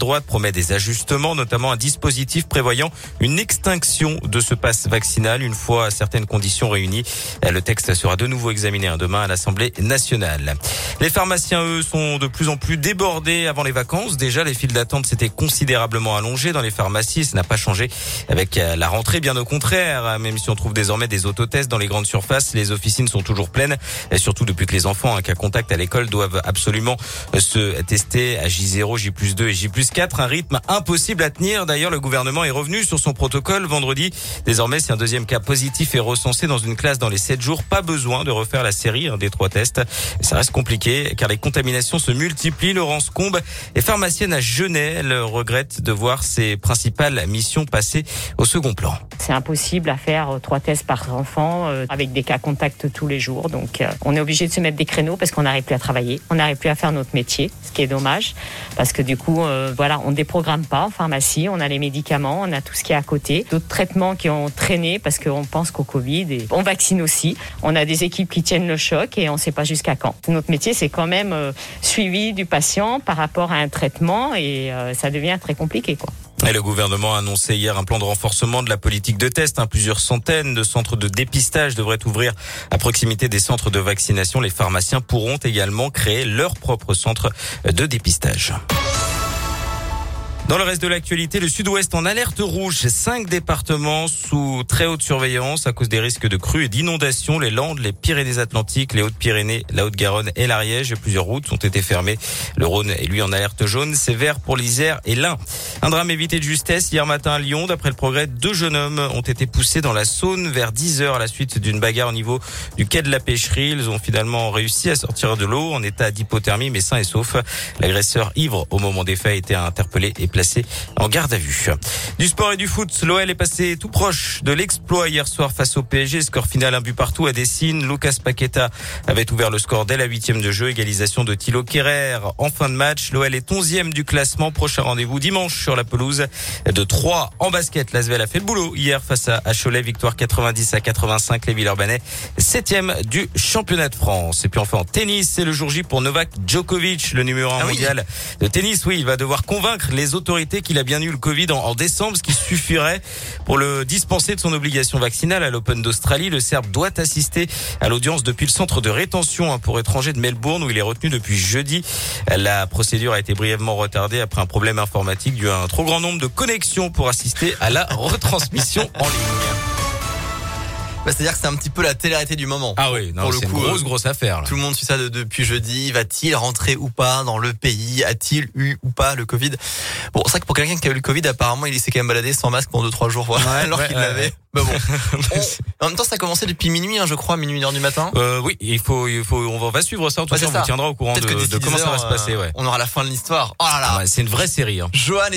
droite promet des ajustements, notamment un dispositif prévoyant une extinction de ce passe vaccinal une fois certaines conditions réunies. Le texte sera de nouveau examiné demain à l'Assemblée nationale. Les pharmaciens, eux, sont de plus en plus débordés avant les vacances. Déjà, les files d'attente s'étaient considérablement allongées dans les pharmacies. Ça n'a pas changé avec la rentrée, bien au contraire. Même si on trouve désormais des autotests dans les grandes surfaces, les officines sont toujours pleines. Et surtout depuis que les enfants un cas contact à l'école doivent absolument se tester à J0, J 2 et J 4, un rythme impossible à tenir. D'ailleurs, le gouvernement est revenu sur son protocole vendredi. Désormais, si un deuxième cas positif est recensé dans une classe dans les 7 jours, pas besoin de refaire la série des trois tests. Ça reste compliqué car les contaminations se multiplient. Laurence Combe est pharmacienne à Genève. Elle regrette de voir ses principales missions passer au second plan. C'est impossible à faire euh, trois tests par enfant euh, avec des cas contacts tous les jours. Donc, euh, on est obligé de se mettre des créneaux parce qu'on n'arrive plus à travailler, on n'arrive plus à faire notre métier, ce qui est dommage parce que du coup, voilà, on déprogramme pas en pharmacie, on a les médicaments, on a tout ce qui est à côté, d'autres traitements qui ont traîné parce qu'on pense qu'au Covid et on vaccine aussi. On a des équipes qui tiennent le choc et on ne sait pas jusqu'à quand. Notre métier, c'est quand même suivi du patient par rapport à un traitement et ça devient très compliqué, quoi. Le gouvernement a annoncé hier un plan de renforcement de la politique de test. Hein. Plusieurs centaines de centres de dépistage devraient ouvrir à proximité des centres de vaccination. Les pharmaciens pourront également créer leur propre centre de dépistage. Dans le reste de l'actualité, le sud-ouest en alerte rouge. Cinq départements sous très haute surveillance à cause des risques de crues et d'inondations. Les Landes, les Pyrénées-Atlantiques, les Hautes-Pyrénées, la Haute-Garonne et l'Ariège. Plusieurs routes ont été fermées. Le Rhône est lui en alerte jaune. Sévère pour l'Isère et l'Ain. Un drame évité de justesse hier matin à Lyon. D'après le progrès, deux jeunes hommes ont été poussés dans la Saône vers 10 heures à la suite d'une bagarre au niveau du quai de la pêcherie. Ils ont finalement réussi à sortir de l'eau en état d'hypothermie mais sain et sauf. L'agresseur ivre au moment des faits a été interpellé et placé en garde à vue. Du sport et du foot, l'OL est passé tout proche de l'exploit hier soir face au PSG. Score final un but partout à Dessine. Lucas Paqueta avait ouvert le score dès la huitième de jeu. Égalisation de Thilo Kerrer en fin de match. L'OL est onzième du classement. Prochain rendez-vous dimanche sur la pelouse de 3 en basket. L'Asvel a fait le boulot hier face à Cholet. Victoire 90 à 85. Les Villeurbanais septième du championnat de France. Et puis enfin en tennis, c'est le jour J pour Novak Djokovic, le numéro un ah mondial de tennis. Oui, il va devoir convaincre les autorités qu'il a bien eu le Covid en, décembre, ce qui suffirait pour le dispenser de son obligation vaccinale à l'Open d'Australie. Le Serbe doit assister à l'audience depuis le centre de rétention hein, pour étrangers de Melbourne où il est retenu depuis jeudi. La procédure a été brièvement retardée après un problème informatique dû à un trop grand nombre de connexions pour assister à la retransmission en ligne. Bah, c'est-à-dire que c'est un petit peu la télé du moment. Ah oui, non, c'est une grosse, euh, grosse affaire. Tout le monde suit ça depuis jeudi. Va-t-il rentrer ou pas dans le pays? A-t-il eu ou pas le Covid? Bon, c'est vrai que pour quelqu'un qui a eu le Covid, apparemment, il s'est quand même baladé sans masque pendant 2-3 jours, voilà, alors qu'il l'avait. Bah bon. en même temps, ça a commencé depuis minuit, hein, je crois, minuit heure du matin. Euh, oui, il faut, il faut, on va suivre ça. En tout cas, on vous tiendra au courant de, comment ça va se passer. On aura la fin de l'histoire. Oh là là. c'est une vraie série. Hein. Johan